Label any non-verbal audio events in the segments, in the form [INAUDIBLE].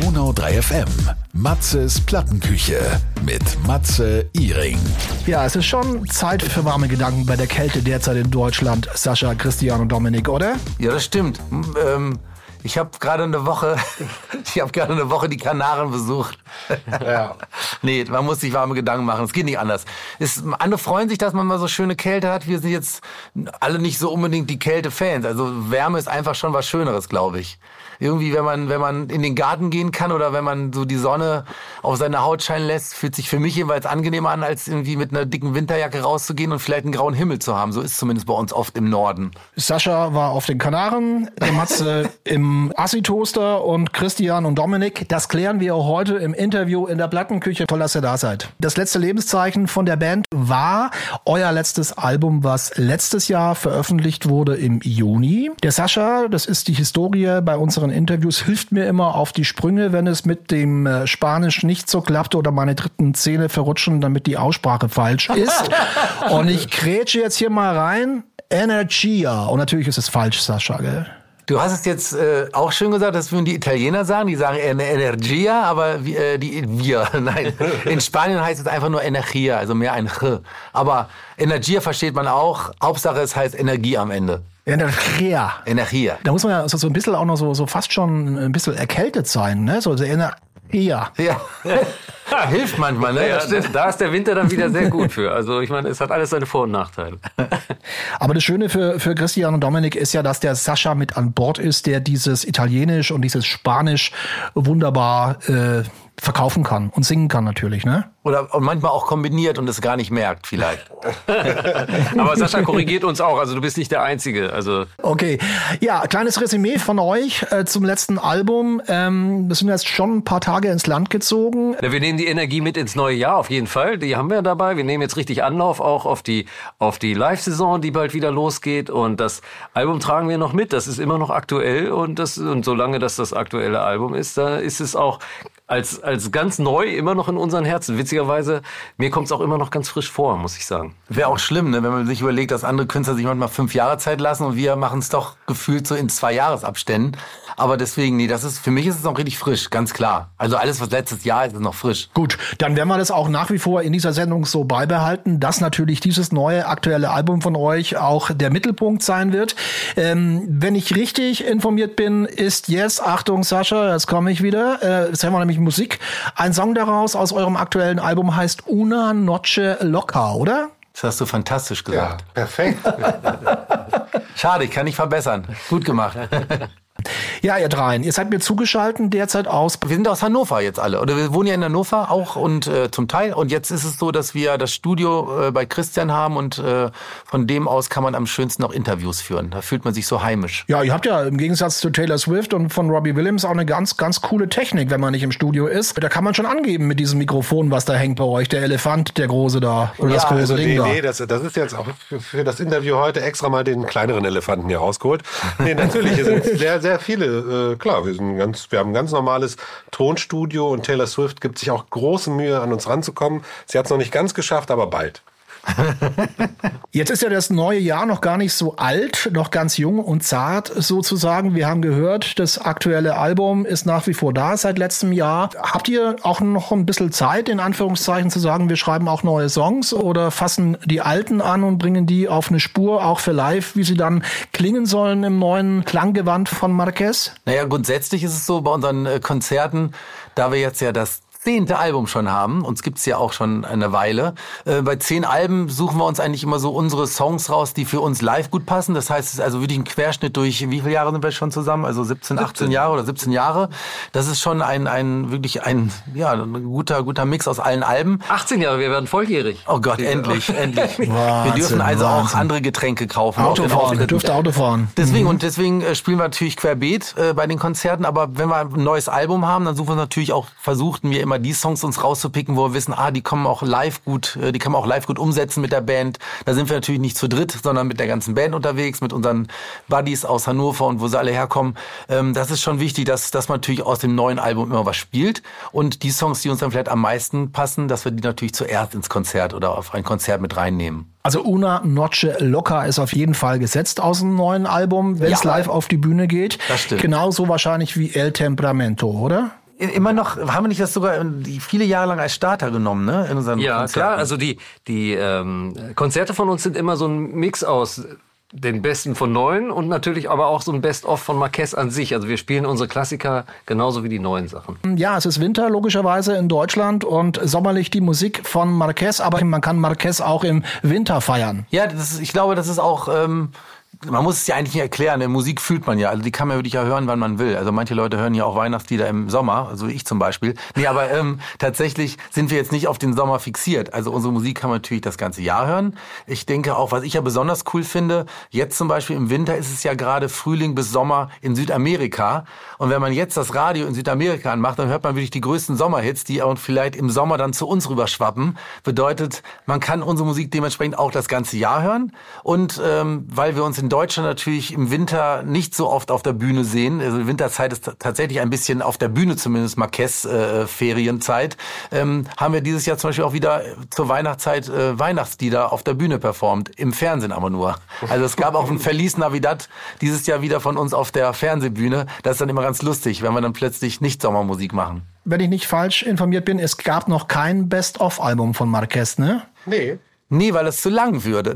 Donau 3 FM. Matzes Plattenküche mit Matze Iring. Ja, es ist schon Zeit für warme Gedanken bei der Kälte derzeit in Deutschland. Sascha, Christian und Dominik, oder? Ja, das stimmt. Ähm, ich habe gerade eine Woche, [LAUGHS] ich habe gerade eine Woche die Kanaren besucht. Ja. [LAUGHS] nee, man muss sich warme Gedanken machen. Es geht nicht anders. Es, andere freuen sich, dass man mal so schöne Kälte hat. Wir sind jetzt alle nicht so unbedingt die Kälte-Fans. Also Wärme ist einfach schon was Schöneres, glaube ich irgendwie, wenn man, wenn man in den Garten gehen kann oder wenn man so die Sonne auf seine Haut scheinen lässt, fühlt sich für mich jeweils angenehmer an, als irgendwie mit einer dicken Winterjacke rauszugehen und vielleicht einen grauen Himmel zu haben. So ist zumindest bei uns oft im Norden. Sascha war auf den Kanaren, der Matze [LAUGHS] im Assi-Toaster und Christian und Dominik. Das klären wir auch heute im Interview in der Plattenküche. Toll, dass ihr da seid. Das letzte Lebenszeichen von der Band war euer letztes Album, was letztes Jahr veröffentlicht wurde im Juni. Der Sascha, das ist die Historie bei unseren unseren Interviews hilft mir immer auf die Sprünge, wenn es mit dem äh, Spanisch nicht so klappt oder meine dritten Zähne verrutschen, damit die Aussprache falsch ist. [LAUGHS] Und ich grätsche jetzt hier mal rein. Energia. Und natürlich ist es falsch, Sascha, gell? Du hast es jetzt äh, auch schön gesagt, das würden die Italiener sagen. Die sagen Energia, aber äh, die, wir, [LAUGHS] nein. In Spanien heißt es einfach nur Energia, also mehr ein Ch. Aber Energia versteht man auch. Hauptsache es heißt Energie am Ende. Energia. Energia. Da muss man ja so, ein bisschen auch noch so, so fast schon ein bisschen erkältet sein, ne? So, so Energia. [LAUGHS] Ja. Hilft manchmal, ne? Ja, da ist der Winter dann wieder sehr gut für. Also ich meine, es hat alles seine Vor- und Nachteile. [LAUGHS] Aber das Schöne für, für Christian und Dominik ist ja, dass der Sascha mit an Bord ist, der dieses Italienisch und dieses Spanisch wunderbar äh, verkaufen kann und singen kann natürlich, ne? Oder und manchmal auch kombiniert und es gar nicht merkt, vielleicht. [LAUGHS] Aber Sascha korrigiert uns auch, also du bist nicht der Einzige. Also okay, ja, kleines Resümee von euch äh, zum letzten Album. Ähm, wir sind jetzt schon ein paar Tage ins Land gezogen. Ja, wir nehmen die Energie mit ins neue Jahr auf jeden Fall. Die haben wir dabei. Wir nehmen jetzt richtig Anlauf auch auf die auf die Live-Saison, die bald wieder losgeht. Und das Album tragen wir noch mit. Das ist immer noch aktuell und das und solange das das aktuelle Album ist, da ist es auch als, als ganz neu immer noch in unseren Herzen. Witzigerweise, mir kommt es auch immer noch ganz frisch vor, muss ich sagen. Wäre auch schlimm, ne, wenn man sich überlegt, dass andere Künstler sich manchmal fünf Jahre Zeit lassen und wir machen es doch gefühlt so in zwei Jahresabständen. Aber deswegen, nee, das ist, für mich ist es noch richtig frisch, ganz klar. Also alles, was letztes Jahr ist, ist noch frisch. Gut, dann werden wir das auch nach wie vor in dieser Sendung so beibehalten, dass natürlich dieses neue aktuelle Album von euch auch der Mittelpunkt sein wird. Ähm, wenn ich richtig informiert bin, ist jetzt, Achtung Sascha, jetzt komme ich wieder, äh, jetzt haben wir nämlich nämlich Musik. Ein Song daraus aus eurem aktuellen Album heißt Una Noche Loca, oder? Das hast du fantastisch gesagt. Ja, perfekt. [LAUGHS] Schade, ich kann nicht verbessern. Gut gemacht. [LAUGHS] Ja, ihr dreien, ihr seid mir zugeschalten derzeit aus. Wir sind aus Hannover jetzt alle. Oder wir wohnen ja in Hannover auch und äh, zum Teil. Und jetzt ist es so, dass wir das Studio äh, bei Christian haben und äh, von dem aus kann man am schönsten auch Interviews führen. Da fühlt man sich so heimisch. Ja, ihr habt ja im Gegensatz zu Taylor Swift und von Robbie Williams auch eine ganz, ganz coole Technik, wenn man nicht im Studio ist. Da kann man schon angeben mit diesem Mikrofon, was da hängt bei euch. Der Elefant, der große da. Oder ja, das große also Ding nee, da. Nee, das, das ist jetzt auch für, für das Interview heute extra mal den kleineren Elefanten hier rausgeholt. Nee, natürlich, es sind sehr, sehr viele äh, klar, wir, sind ganz, wir haben ein ganz normales Tonstudio und Taylor Swift gibt sich auch große Mühe, an uns ranzukommen. Sie hat es noch nicht ganz geschafft, aber bald. [LAUGHS] Jetzt ist ja das neue Jahr noch gar nicht so alt, noch ganz jung und zart sozusagen. Wir haben gehört, das aktuelle Album ist nach wie vor da seit letztem Jahr. Habt ihr auch noch ein bisschen Zeit, in Anführungszeichen, zu sagen, wir schreiben auch neue Songs oder fassen die alten an und bringen die auf eine Spur, auch für live, wie sie dann klingen sollen im neuen Klanggewand von Marquez? Naja, grundsätzlich ist es so bei unseren äh, Konzerten, da wir jetzt ja das zehnte Album schon haben. Uns gibt's ja auch schon eine Weile. Äh, bei zehn Alben suchen wir uns eigentlich immer so unsere Songs raus, die für uns live gut passen. Das heißt, es ist also wirklich ein Querschnitt durch, wie viele Jahre sind wir schon zusammen? Also 17, 18 Jahre oder 17 Jahre. Das ist schon ein, ein wirklich ein, ja, ein guter, guter Mix aus allen Alben. 18 Jahre, wir werden volljährig. Oh Gott, endlich, endlich. Wahnsinn, [LAUGHS] wir dürfen also Wahnsinn. auch andere Getränke kaufen. Auto fahren, dürfte Auto fahren. Deswegen, mhm. und deswegen äh, spielen wir natürlich querbeet äh, bei den Konzerten. Aber wenn wir ein neues Album haben, dann suchen wir natürlich auch, versuchten wir immer die Songs uns raus rauszupicken, wo wir wissen, ah, die kommen auch live gut, äh, die kann man auch live gut umsetzen mit der Band. Da sind wir natürlich nicht zu dritt, sondern mit der ganzen Band unterwegs, mit unseren Buddies aus Hannover und wo sie alle herkommen. Ähm, das ist schon wichtig, dass, dass man natürlich aus dem neuen Album immer was spielt und die Songs, die uns dann vielleicht am meisten passen, dass wir die natürlich zuerst ins Konzert oder auf ein Konzert mit reinnehmen. Also Una Noche Locker ist auf jeden Fall gesetzt aus dem neuen Album, wenn es ja. live auf die Bühne geht. Das stimmt. Genauso wahrscheinlich wie El Temperamento, oder? Immer noch, haben wir nicht das sogar viele Jahre lang als Starter genommen, ne? In unseren ja, Konzerten? klar. Also die, die ähm, Konzerte von uns sind immer so ein Mix aus den besten von neuen und natürlich aber auch so ein Best-of von Marquez an sich. Also wir spielen unsere Klassiker genauso wie die neuen Sachen. Ja, es ist Winter logischerweise in Deutschland und sommerlich die Musik von Marquez, aber man kann Marquez auch im Winter feiern. Ja, das ist, ich glaube, das ist auch ähm, man muss es ja eigentlich nicht erklären. In Musik fühlt man ja. Also die kann man wirklich ja hören, wann man will. Also manche Leute hören ja auch Weihnachtslieder im Sommer, also ich zum Beispiel. Nee, aber ähm, tatsächlich sind wir jetzt nicht auf den Sommer fixiert. Also unsere Musik kann man natürlich das ganze Jahr hören. Ich denke auch, was ich ja besonders cool finde, jetzt zum Beispiel im Winter ist es ja gerade Frühling bis Sommer in Südamerika. Und wenn man jetzt das Radio in Südamerika anmacht, dann hört man wirklich die größten Sommerhits, die auch vielleicht im Sommer dann zu uns rüberschwappen. Bedeutet, man kann unsere Musik dementsprechend auch das ganze Jahr hören. Und ähm, weil wir uns in Deutschland natürlich im Winter nicht so oft auf der Bühne sehen. Also Winterzeit ist tatsächlich ein bisschen auf der Bühne zumindest Marquez äh, Ferienzeit. Ähm, haben wir dieses Jahr zum Beispiel auch wieder zur Weihnachtszeit äh, Weihnachtslieder auf der Bühne performt, im Fernsehen aber nur. Also es gab auch ein Verlies Navidad dieses Jahr wieder von uns auf der Fernsehbühne. Das ist dann immer ganz lustig, wenn wir dann plötzlich nicht Sommermusik machen. Wenn ich nicht falsch informiert bin, es gab noch kein Best-of-Album von Marquez, ne? Nee. Nee, weil es zu lang würde.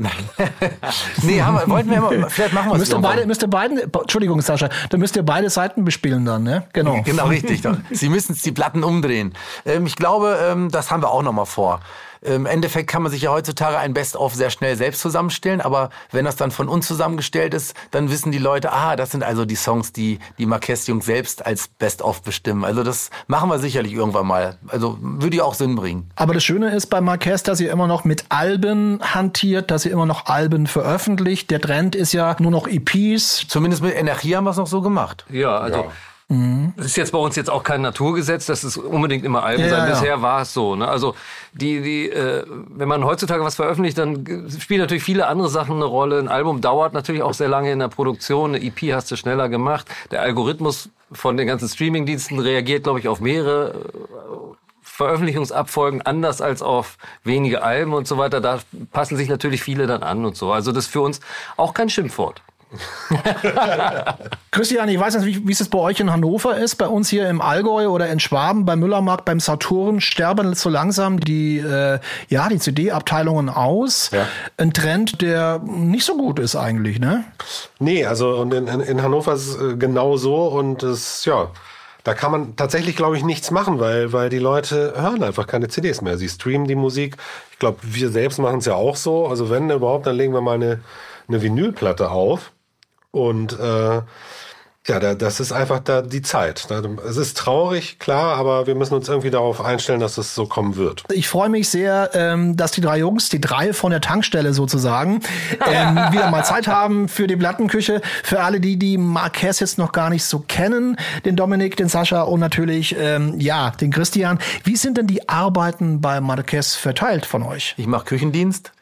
[LAUGHS] nee, haben wir, wollten wir immer, vielleicht machen wir es müsst ihr beide, müsst ihr beiden, Entschuldigung, Sascha, dann müsst ihr beide Seiten bespielen dann, ne? Genau. Genau, richtig. Sie müssen die Platten umdrehen. Ähm, ich glaube, ähm, das haben wir auch noch mal vor. Im Endeffekt kann man sich ja heutzutage ein Best-of sehr schnell selbst zusammenstellen, aber wenn das dann von uns zusammengestellt ist, dann wissen die Leute, ah, das sind also die Songs, die die Marquez-Jungs selbst als Best-of bestimmen. Also das machen wir sicherlich irgendwann mal. Also würde ja auch Sinn bringen. Aber das Schöne ist bei Marquez, dass ihr immer noch mit Alben hantiert, dass ihr immer noch Alben veröffentlicht. Der Trend ist ja nur noch EPs. Zumindest mit Energie haben wir es noch so gemacht. Ja, also ja. Mhm. Das ist jetzt bei uns jetzt auch kein Naturgesetz, dass es unbedingt immer Alben ja, sein. Bisher ja. war es so. Ne? Also die, die, äh, wenn man heutzutage was veröffentlicht, dann spielen natürlich viele andere Sachen eine Rolle. Ein Album dauert natürlich auch sehr lange in der Produktion. Eine EP hast du schneller gemacht. Der Algorithmus von den ganzen Streamingdiensten reagiert, glaube ich, auf mehrere äh, Veröffentlichungsabfolgen anders als auf wenige Alben und so weiter. Da passen sich natürlich viele dann an und so. Also das ist für uns auch kein Schimpfwort. [LAUGHS] Christian, ich weiß nicht, wie, es bei euch in Hannover ist. Bei uns hier im Allgäu oder in Schwaben, beim Müllermarkt, beim Saturn sterben so langsam die, äh, ja, die CD-Abteilungen aus. Ja. Ein Trend, der nicht so gut ist eigentlich, ne? Nee, also und in, in Hannover ist es äh, genau so und es, ja, da kann man tatsächlich, glaube ich, nichts machen, weil, weil die Leute hören einfach keine CDs mehr. Sie streamen die Musik. Ich glaube, wir selbst machen es ja auch so. Also wenn überhaupt, dann legen wir mal eine, eine Vinylplatte auf. Und äh, ja, das ist einfach da die Zeit. Es ist traurig, klar, aber wir müssen uns irgendwie darauf einstellen, dass es so kommen wird. Ich freue mich sehr, ähm, dass die drei Jungs, die drei von der Tankstelle sozusagen, ähm, [LAUGHS] wieder mal Zeit haben für die Plattenküche. Für alle, die die Marquez jetzt noch gar nicht so kennen, den Dominik, den Sascha und natürlich ähm, ja den Christian. Wie sind denn die Arbeiten bei Marquez verteilt von euch? Ich mache Küchendienst.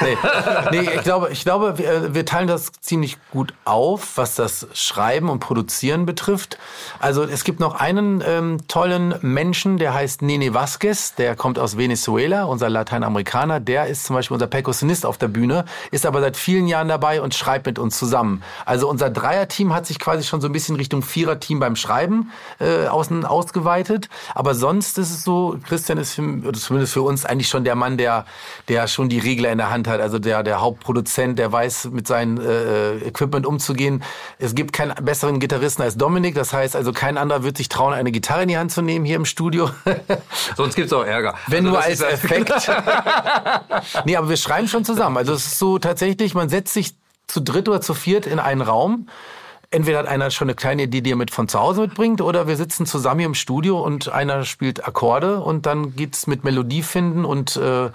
nee. [LAUGHS] nee, ich glaube, ich glaube, wir, wir teilen das ziemlich gut auf, was das Schreiben und Produzieren betrifft. Also es gibt noch einen ähm, tollen Menschen, der heißt Nene Vasquez, der kommt aus Venezuela, unser Lateinamerikaner. Der ist zum Beispiel unser Perkussionist auf der Bühne, ist aber seit vielen Jahren dabei und schreibt mit uns zusammen. Also unser Dreierteam hat sich quasi schon so ein bisschen Richtung Viererteam beim Schreiben äh, außen ausgeweitet. Aber sonst ist es so, Christian ist für, zumindest für uns eigentlich schon der Mann, der, der schon die Regler in der Hand hat. Also der, der Hauptproduzent, der weiß, mit seinem äh, Equipment umzugehen. Es gibt keinen besseren Gitarristen als Dominik. Das heißt also, kein anderer wird sich trauen, eine Gitarre in die Hand zu nehmen hier im Studio. [LAUGHS] Sonst gibt's auch Ärger. Wenn also nur als Effekt. [LAUGHS] nee, aber wir schreiben schon zusammen. Also es ist so tatsächlich, man setzt sich zu dritt oder zu viert in einen Raum. Entweder hat einer schon eine kleine Idee, die er mit von zu Hause mitbringt, oder wir sitzen zusammen hier im Studio und einer spielt Akkorde und dann geht's mit Melodie finden und äh,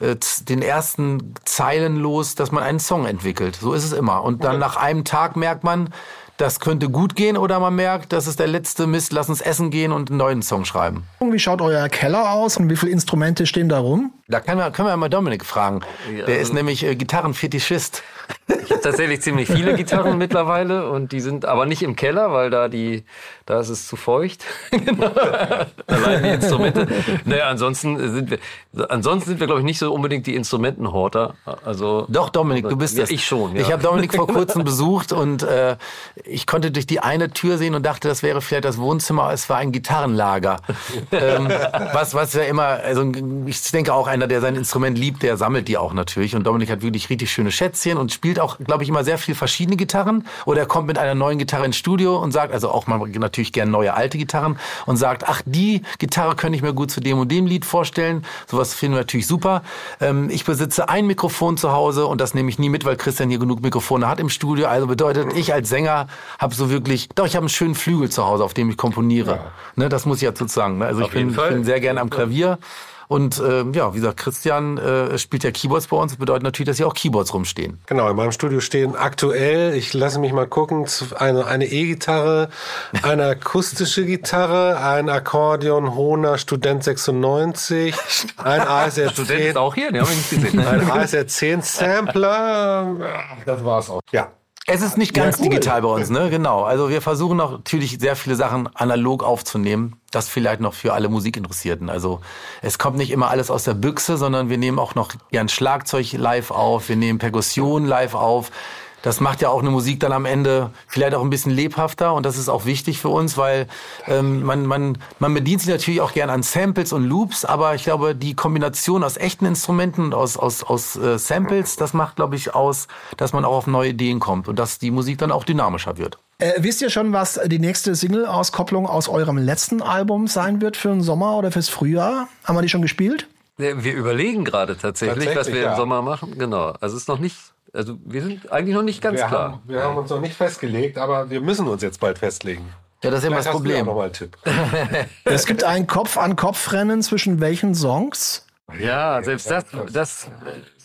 äh den ersten Zeilen los, dass man einen Song entwickelt. So ist es immer. Und dann nach einem Tag merkt man, das könnte gut gehen oder man merkt, das ist der letzte Mist, lass uns essen gehen und einen neuen Song schreiben. Wie schaut euer Keller aus und wie viele Instrumente stehen da rum? Da können wir, können wir mal Dominik fragen. Ja, der ist nämlich äh, Gitarrenfetischist. Ich habe tatsächlich ziemlich viele Gitarren mittlerweile und die sind aber nicht im Keller, weil da die, da ist es zu feucht. [LAUGHS] Genau. Allein die Instrumente. Naja, ansonsten sind wir, ansonsten sind wir glaube ich nicht so unbedingt die Instrumentenhorter. Also Doch Dominik, du bist ja, es. Ich schon. Ja. Ich habe Dominik vor [LAUGHS] kurzem besucht und äh, ich konnte durch die eine Tür sehen und dachte, das wäre vielleicht das Wohnzimmer. Es war ein Gitarrenlager, [LAUGHS] ähm, was was ja immer, also ich denke auch einer, der sein Instrument liebt, der sammelt die auch natürlich. Und Dominik hat wirklich richtig schöne Schätzchen und spielt auch, glaube ich, immer sehr viel verschiedene Gitarren. Oder er kommt mit einer neuen Gitarre ins Studio und sagt, also auch mal natürlich gern neue alte Gitarren und sagt, ach, die Gitarre könnte ich mir gut zu dem und dem Lied vorstellen. Sowas finden wir natürlich super. Ähm, ich besitze ein Mikrofon zu Hause und das nehme ich nie mit, weil Christian hier genug Mikrofone hat im Studio. Also bedeutet, ich als Sänger habe so wirklich, doch, ich habe einen schönen Flügel zu Hause, auf dem ich komponiere. Ne, das muss ich ja sozusagen. Ne? Also Auf ich bin, ich bin sehr gerne am Klavier. Und äh, ja, wie gesagt, Christian äh, spielt ja Keyboards bei uns. Das bedeutet natürlich, dass hier auch Keyboards rumstehen. Genau, in meinem Studio stehen aktuell, ich lasse mich mal gucken, eine eine E-Gitarre, eine akustische Gitarre, ein Akkordeon Hona Student 96, ein [LAUGHS] ASR Student 10, ist auch hier, den haben wir nicht gesehen. ein ASR 10 Sampler. Das war's auch. Ja. Es ist nicht ganz cool. digital bei uns, ne? Genau. Also wir versuchen auch natürlich sehr viele Sachen analog aufzunehmen. Das vielleicht noch für alle Musikinteressierten. Also es kommt nicht immer alles aus der Büchse, sondern wir nehmen auch noch gern Schlagzeug live auf, wir nehmen Perkussion live auf. Das macht ja auch eine Musik dann am Ende vielleicht auch ein bisschen lebhafter und das ist auch wichtig für uns, weil ähm, man, man, man bedient sich natürlich auch gern an Samples und Loops, aber ich glaube, die Kombination aus echten Instrumenten und aus, aus, aus äh, Samples, das macht, glaube ich, aus, dass man auch auf neue Ideen kommt und dass die Musik dann auch dynamischer wird. Äh, wisst ihr schon, was die nächste Single-Auskopplung aus eurem letzten Album sein wird für den Sommer oder fürs Frühjahr? Haben wir die schon gespielt? Wir überlegen gerade tatsächlich, was Tatsächlich, wir im ja. Sommer machen. Genau. Also es ist noch nicht, also wir sind eigentlich noch nicht ganz Wir, klar. haben, wir haben uns noch nicht festgelegt, aber wir müssen uns jetzt bald festlegen. Ja, das ist immer das Problem. noch mal einen Tipp. [LAUGHS] Es gibt ein Kopf-an-Kopf-Rennen zwischen welchen Songs? Ja, selbst das, das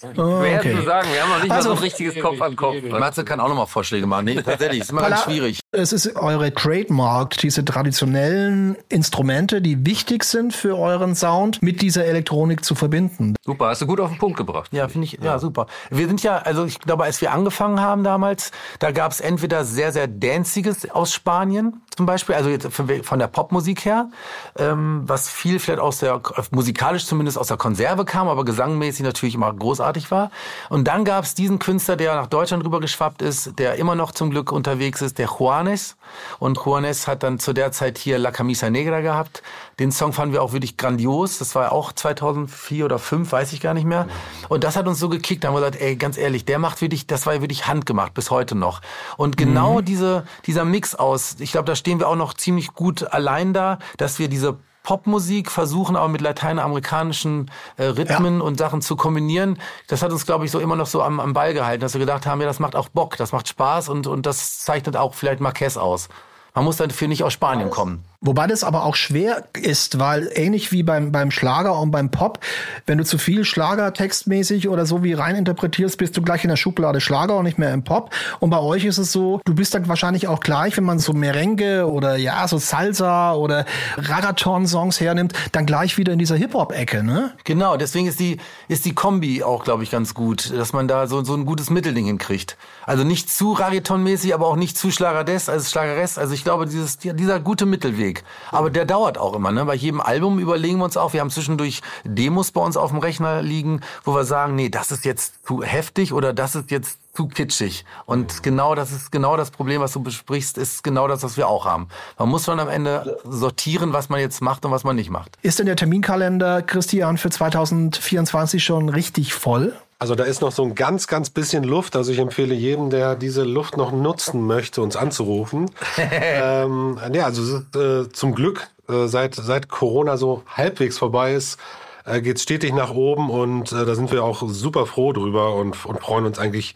Oh, schwer okay. zu sagen. Wir haben noch nicht Also- mal so ein richtiges Kopf an Kopf. Matze kann auch noch mal Vorschläge machen. Nee, tatsächlich, ist immer ganz schwierig. Es ist eure Trademark, diese traditionellen Instrumente, die wichtig sind für euren Sound, mit dieser Elektronik zu verbinden. Super, hast du gut auf den Punkt gebracht. Ja, finde ich, ja. super. Wir sind ja, also ich glaube, als wir angefangen haben damals, da gab es entweder sehr, sehr Danziges aus Spanien zum Beispiel, also jetzt von von der Popmusik her, ähm, was viel vielleicht aus der, musikalisch zumindest aus der Konserve kam, aber gesangmäßig natürlich immer großartig war. Und dann gab es diesen Künstler, der nach Deutschland rübergeschwappt ist, der immer noch zum Glück unterwegs ist, der Juanes. Und Juanes hat dann zu der Zeit hier La Camisa Negra gehabt. Den Song fanden wir auch wirklich grandios. Das war auch 2004 oder 2005, weiß ich gar nicht mehr. Und das hat uns so gekickt. Da haben wir gesagt, ey, ganz ehrlich, der macht wirklich, das war wirklich handgemacht bis heute noch. Und genau diese, dieser Mix aus, ich glaube, da stehen wir auch noch ziemlich gut allein da, dass wir diese Popmusik versuchen aber mit lateinamerikanischen äh, Rhythmen und Sachen zu kombinieren. Das hat uns, glaube ich, so immer noch so am, am Ball gehalten, dass wir gedacht haben, ja, das macht auch Bock, das macht Spaß und, und das zeichnet auch vielleicht Marquez aus. Man muss dafür nicht aus Spanien kommen. Wobei das aber auch schwer ist, weil ähnlich wie beim, beim Schlager und beim Pop, wenn du zu viel Schlager textmäßig oder so wie rein interpretierst, bist du gleich in der Schublade Schlager und nicht mehr im Pop. Und bei euch ist es so, du bist dann wahrscheinlich auch gleich, wenn man so Merengue oder ja, so Salsa oder Ragaton-Songs hernimmt, dann gleich wieder in dieser Hip-Hop-Ecke, ne? Genau, deswegen ist die, ist die Kombi auch, glaube ich, ganz gut, dass man da so, so ein gutes Mittelding hinkriegt. Also nicht zu Rariton-mäßig, aber auch nicht zu Schlagerdes, also Schlageres. Also ich glaube, dieses, dieser gute Mittelweg. Aber der dauert auch immer. Ne? Bei jedem Album überlegen wir uns auch, wir haben zwischendurch Demos bei uns auf dem Rechner liegen, wo wir sagen, nee, das ist jetzt zu heftig oder das ist jetzt zu kitschig. Und genau das ist genau das Problem, was du besprichst, ist genau das, was wir auch haben. Man muss schon am Ende sortieren, was man jetzt macht und was man nicht macht. Ist denn der Terminkalender, Christian, für 2024 schon richtig voll? Also da ist noch so ein ganz, ganz bisschen Luft. Also ich empfehle jedem, der diese Luft noch nutzen möchte, uns anzurufen. [LAUGHS] ähm, ja, also es äh, zum Glück, äh, seit, seit Corona so halbwegs vorbei ist, äh, geht stetig nach oben und äh, da sind wir auch super froh drüber und, und freuen uns eigentlich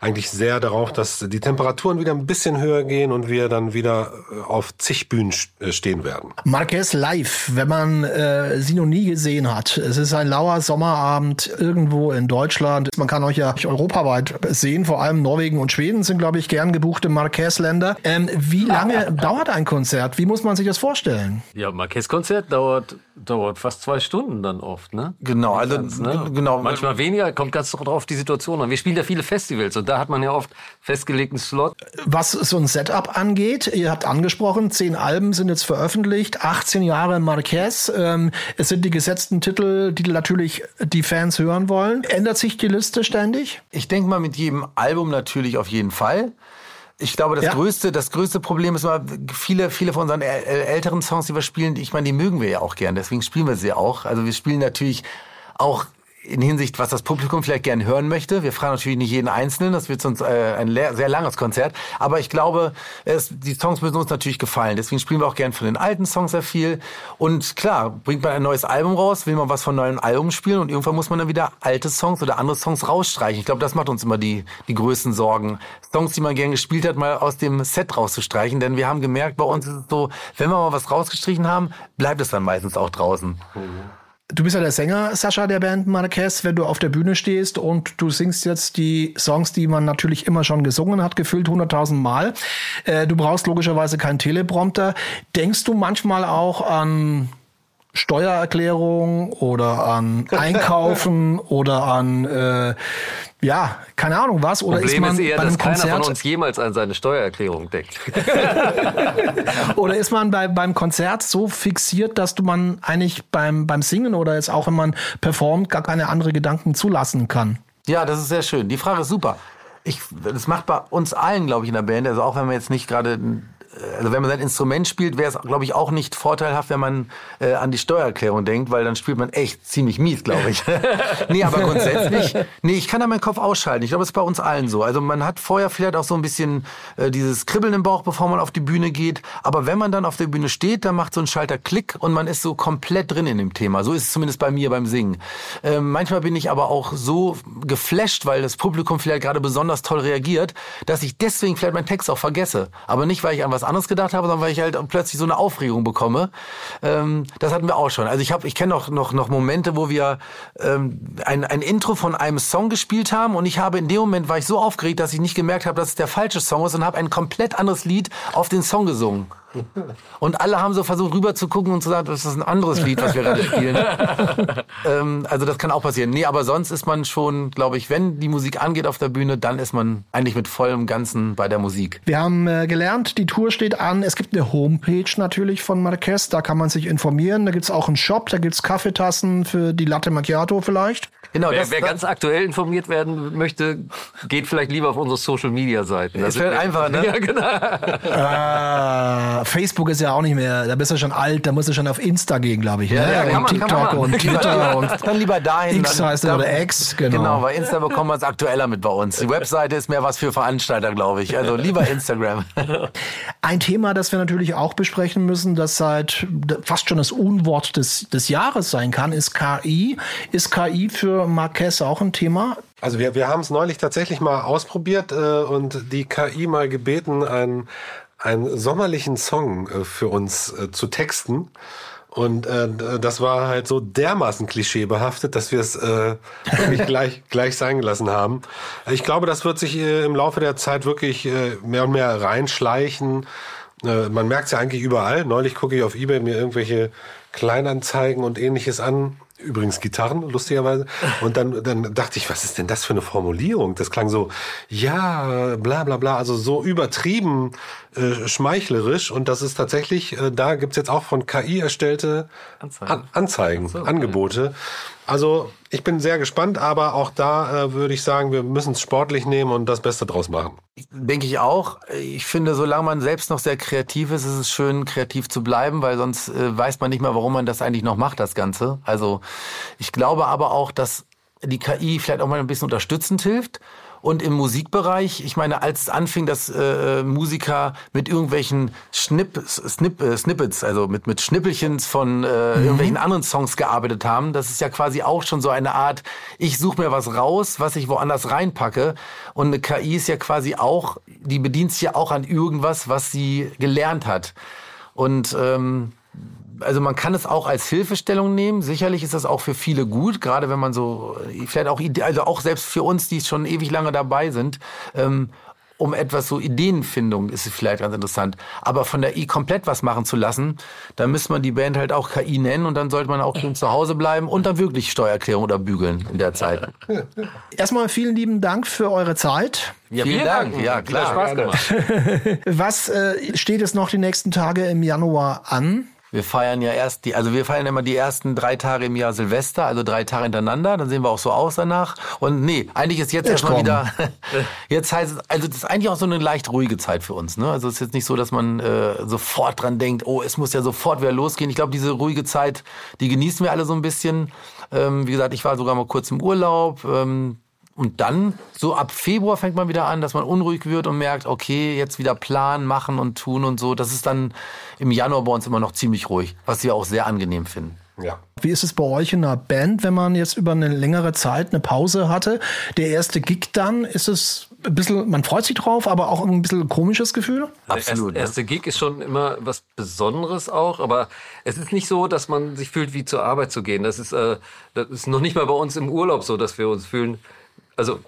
eigentlich sehr darauf, dass die Temperaturen wieder ein bisschen höher gehen und wir dann wieder äh, auf zig Bühnen äh, stehen werden. Marquez live, wenn man äh, sie noch nie gesehen hat. Es ist ein lauer Sommerabend irgendwo in Deutschland. Man kann euch ja europaweit sehen, vor allem Norwegen und Schweden sind, glaube ich, gern gebuchte Marquez-Länder. Ähm, wie lange [LAUGHS] dauert ein Konzert? Wie muss man sich das vorstellen? Ja, Marquez-Konzert dauert, dauert fast zwei Stunden dann oft, ne? Genau, also Ganz, ne? genau. Manchmal weniger, kommt ganz drauf die Situation an. Wir spielen ja viele Festivals Und da hat man ja oft festgelegten Slot. Was so ein Setup angeht, ihr habt angesprochen, zehn Alben sind jetzt veröffentlicht, 18 Jahre Marquez. Ähm, es sind die gesetzten Titel, die natürlich die Fans hören wollen. Ändert sich die Liste ständig? Ich denke mal mit jedem Album natürlich auf jeden Fall. Ich glaube, das Ja. größte, das größte Problem ist mal, viele, viele von unseren äl- äl- älteren Songs, die wir spielen, ich meine, die mögen wir ja auch gern. Deswegen spielen wir sie auch. Also wir spielen natürlich auch in Hinsicht, was das Publikum vielleicht gern hören möchte. Wir fragen natürlich nicht jeden Einzelnen, das wird sonst äh, ein sehr langes Konzert. Aber ich glaube, es, die Songs müssen uns natürlich gefallen. Deswegen spielen wir auch gern von den alten Songs sehr viel. Und klar, bringt man ein neues Album raus, will man was von neuen Album spielen und irgendwann muss man dann wieder alte Songs oder andere Songs rausstreichen. Ich glaube, das macht uns immer die, die größten Sorgen. Songs, die man gern gespielt hat, mal aus dem Set rauszustreichen. Denn wir haben gemerkt, bei uns ist es so, wenn wir mal was rausgestrichen haben, bleibt es dann meistens auch draußen. Du bist ja der Sänger, Sascha, der Band Marquez. Wenn du auf der Bühne stehst und du singst jetzt die Songs, die man natürlich immer schon gesungen hat, gefühlt 100.000 Mal. Äh, du brauchst logischerweise keinen Teleprompter. Denkst du manchmal auch an Steuererklärung oder an [LAUGHS] Einkaufen oder an, äh, ja, keine Ahnung was? Oder Problem ist man ist eher, bei dass einem keiner Konzert von uns jemals an seine Steuererklärung denkt. [LAUGHS] Oder ist man bei, beim Konzert so fixiert, dass du man eigentlich beim, beim Singen oder jetzt auch wenn man performt, gar keine andere Gedanken zulassen kann? Ja, das ist sehr schön. Die Frage ist super. Ich, das macht bei uns allen, glaube ich, in der Band, also auch wenn man jetzt nicht gerade, also wenn man sein Instrument spielt, wäre es, glaube ich, auch nicht vorteilhaft, wenn man äh, an die Steuererklärung denkt, weil dann spielt man echt ziemlich mies, glaube ich. [LAUGHS] nee, aber grundsätzlich, nee, ich kann da meinen Kopf ausschalten. Ich glaube, das ist bei uns allen so. Also man hat vorher vielleicht auch so ein bisschen äh, dieses Kribbeln im Bauch, bevor man auf die Bühne geht. Aber wenn man dann auf der Bühne steht, dann macht so ein Schalter Klick und man ist so komplett drin in dem Thema. So ist es zumindest bei mir beim Singen. Ähm, manchmal bin ich aber auch so geflasht, weil das Publikum vielleicht gerade besonders toll reagiert, dass ich deswegen vielleicht meinen Text auch vergesse. Aber nicht, weil ich an was anderes gedacht habe, sondern weil ich halt plötzlich so eine Aufregung bekomme. Ähm, das hatten wir auch schon. Also ich habe, ich kenne noch, noch noch Momente, wo wir ähm, ein, ein Intro von einem Song gespielt haben und ich habe in dem Moment war ich so aufgeregt, dass ich nicht gemerkt habe, dass es der falsche Song ist und habe ein komplett anderes Lied auf den Song gesungen. [LAUGHS] Und alle haben so versucht rüber zu gucken und zu sagen, das ist ein anderes Lied, was wir gerade spielen. [LAUGHS] ähm, also das kann auch passieren. Nee, aber sonst ist man schon, glaube ich, wenn die Musik angeht auf der Bühne, dann ist man eigentlich mit vollem Ganzen bei der Musik. Wir haben äh, gelernt, die Tour steht an. Es gibt eine Homepage natürlich von Marquez, da kann man sich informieren. Da gibt's auch einen Shop, da gibt's Kaffeetassen für die Latte Macchiato vielleicht. Genau, Wer, das, wer das, ganz aktuell informiert werden möchte, geht vielleicht lieber auf unsere Social Media Seiten. das wird einfacher, ne? [LAUGHS] Ja, genau. Facebook ist ja auch nicht mehr, da bist du schon alt, da musst du schon auf Insta gehen, glaube ich. ne? kann und man- kann TikTok und [LAUGHS] Twitter und dann lieber dahin. X heißt dann- oder X, genau. Genau, bei Insta bekommen wir es aktueller mit bei uns. Die Webseite ist mehr was für Veranstalter, glaube ich. Also lieber Instagram. [LAUGHS] Ein Thema, das wir natürlich auch besprechen müssen, das seit fast schon das Unwort des, des Jahres sein kann, ist KI. Ist KI für Marquez auch ein Thema? Also wir, wir haben es neulich tatsächlich mal ausprobiert äh, und die KI mal gebeten, einen, einen sommerlichen Song äh, für uns äh, zu texten. Und äh, das war halt so dermaßen klischeebehaftet, dass wir es äh, [LAUGHS] wirklich gleich, gleich sein gelassen haben. Ich glaube, das wird sich äh, im Laufe der Zeit wirklich äh, mehr und mehr reinschleichen. Äh, man merkt es ja eigentlich überall. Neulich gucke ich auf Ebay mir irgendwelche Kleinanzeigen und ähnliches an. Übrigens Gitarren, lustigerweise. Und dann, dann dachte ich, was ist denn das für eine Formulierung? Das klang so, ja, bla bla bla, also so übertrieben äh, schmeichlerisch. Und das ist tatsächlich, äh, da gibt's jetzt auch von KI erstellte Anzeigen. An Anzeigen, Angebote. Also ich bin sehr gespannt, aber auch da äh, würde ich sagen, wir müssen es sportlich nehmen und das Beste draus machen. Denke ich auch. Ich finde, solange man selbst noch sehr kreativ ist, ist es schön, kreativ zu bleiben, weil sonst äh, weiß man nicht mehr, warum man das eigentlich noch macht, das Ganze. Also ich glaube aber auch, dass die KI vielleicht auch mal ein bisschen unterstützend hilft. Und im Musikbereich, ich meine, als es anfing, dass äh, Musiker mit irgendwelchen Schnipp, Snip, äh, Snippets, also mit, mit Schnippelchens von äh, irgendwelchen anderen Songs gearbeitet haben, das ist ja quasi auch schon so eine Art, ich suche mir was raus, was ich woanders reinpacke. Und eine KI ist ja quasi auch, die bedient sich ja auch an irgendwas, was sie gelernt hat. Und ähm, also man kann es auch als Hilfestellung nehmen. Sicherlich ist das auch für viele gut, gerade wenn man so, vielleicht auch, ide- also auch selbst für uns, die schon ewig lange dabei sind. Ähm, um etwas so Ideenfindung ist es vielleicht ganz interessant. Aber von der I komplett was machen zu lassen, da müsste man die Band halt auch KI nennen und dann sollte man auch schön zu Hause bleiben und dann wirklich Steuererklärung oder bügeln in der Zeit. [LAUGHS] Erstmal vielen lieben Dank für eure Zeit. Ja, Vielen wir Dank. danken. Ja, klar. Spaß gemacht. [LAUGHS] Was äh, steht jetzt noch die nächsten Tage im Januar an? Wir feiern ja erst die, also wir feiern immer die ersten drei Tage im Jahr Silvester, also drei Tage hintereinander, dann sehen wir auch so aus danach. Und nee, eigentlich ist jetzt Jetzt erstmal wieder, [LAUGHS] jetzt heißt es, also das ist eigentlich auch so eine leicht ruhige Zeit für uns. Ne? Also es ist jetzt nicht so, dass man äh, sofort dran denkt, oh, es muss ja sofort wieder losgehen. Ich glaube, diese ruhige Zeit, die genießen wir alle so ein bisschen. Ähm, wie gesagt, ich war sogar mal kurz im Urlaub. Ähm, und dann, so ab Februar fängt man wieder an, dass man unruhig wird und merkt, okay, jetzt wieder planen, machen und tun und so. Das ist dann im Januar bei uns immer noch ziemlich ruhig, was wir auch sehr angenehm finden. Ja. Wie ist es bei euch in einer Band, wenn man jetzt über eine längere Zeit eine Pause hatte? Der erste Gig dann, ist es ein bisschen, man freut sich drauf, aber auch ein bisschen komisches Gefühl? Absolut. Der erste, erste Gig ist schon immer was Besonderes auch, aber es ist nicht so, dass man sich fühlt, wie zur Arbeit zu gehen. Das ist, äh, das ist noch nicht mal bei uns im Urlaub so, dass wir uns fühlen. Also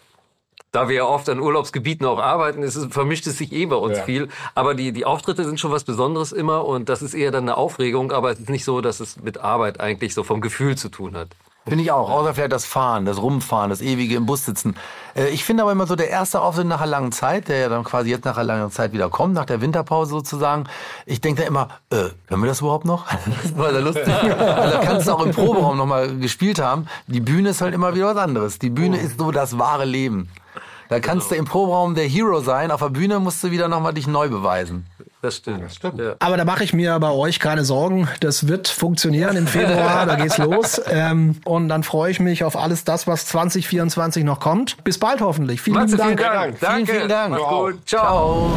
da wir ja oft an Urlaubsgebieten auch arbeiten, ist es, vermischt es sich eh bei uns Ja. viel. Aber die, die Auftritte sind schon was Besonderes immer und das ist eher dann eine Aufregung, aber es ist nicht so, dass es mit Arbeit eigentlich so vom Gefühl zu tun hat. Finde ich auch. Außer vielleicht das Fahren, das Rumfahren, das ewige im Bus sitzen. Äh, ich finde aber immer so der erste Auftritt nach einer langen Zeit, der ja dann quasi jetzt nach einer langen Zeit wieder kommt, nach der Winterpause sozusagen. Ich denke da immer, äh, können wir das überhaupt noch? [LAUGHS] das war da lustig. also, da kannst du auch im Proberaum nochmal gespielt haben. Die Bühne ist halt immer wieder was anderes. Die Bühne ist so das wahre Leben. Da kannst du im Proberaum der Hero sein, auf der Bühne musst du wieder nochmal dich neu beweisen. Das stimmt. Das stimmt. Ja. Aber da mache ich mir bei euch keine Sorgen. Das wird funktionieren im Februar, da geht's los. Ähm, und dann freue ich mich auf alles das, was 2024 noch kommt. Bis bald hoffentlich. Vielen Matze, lieben vielen Dank. Dank. Danke. Vielen, vielen Dank. Gut. Ciao.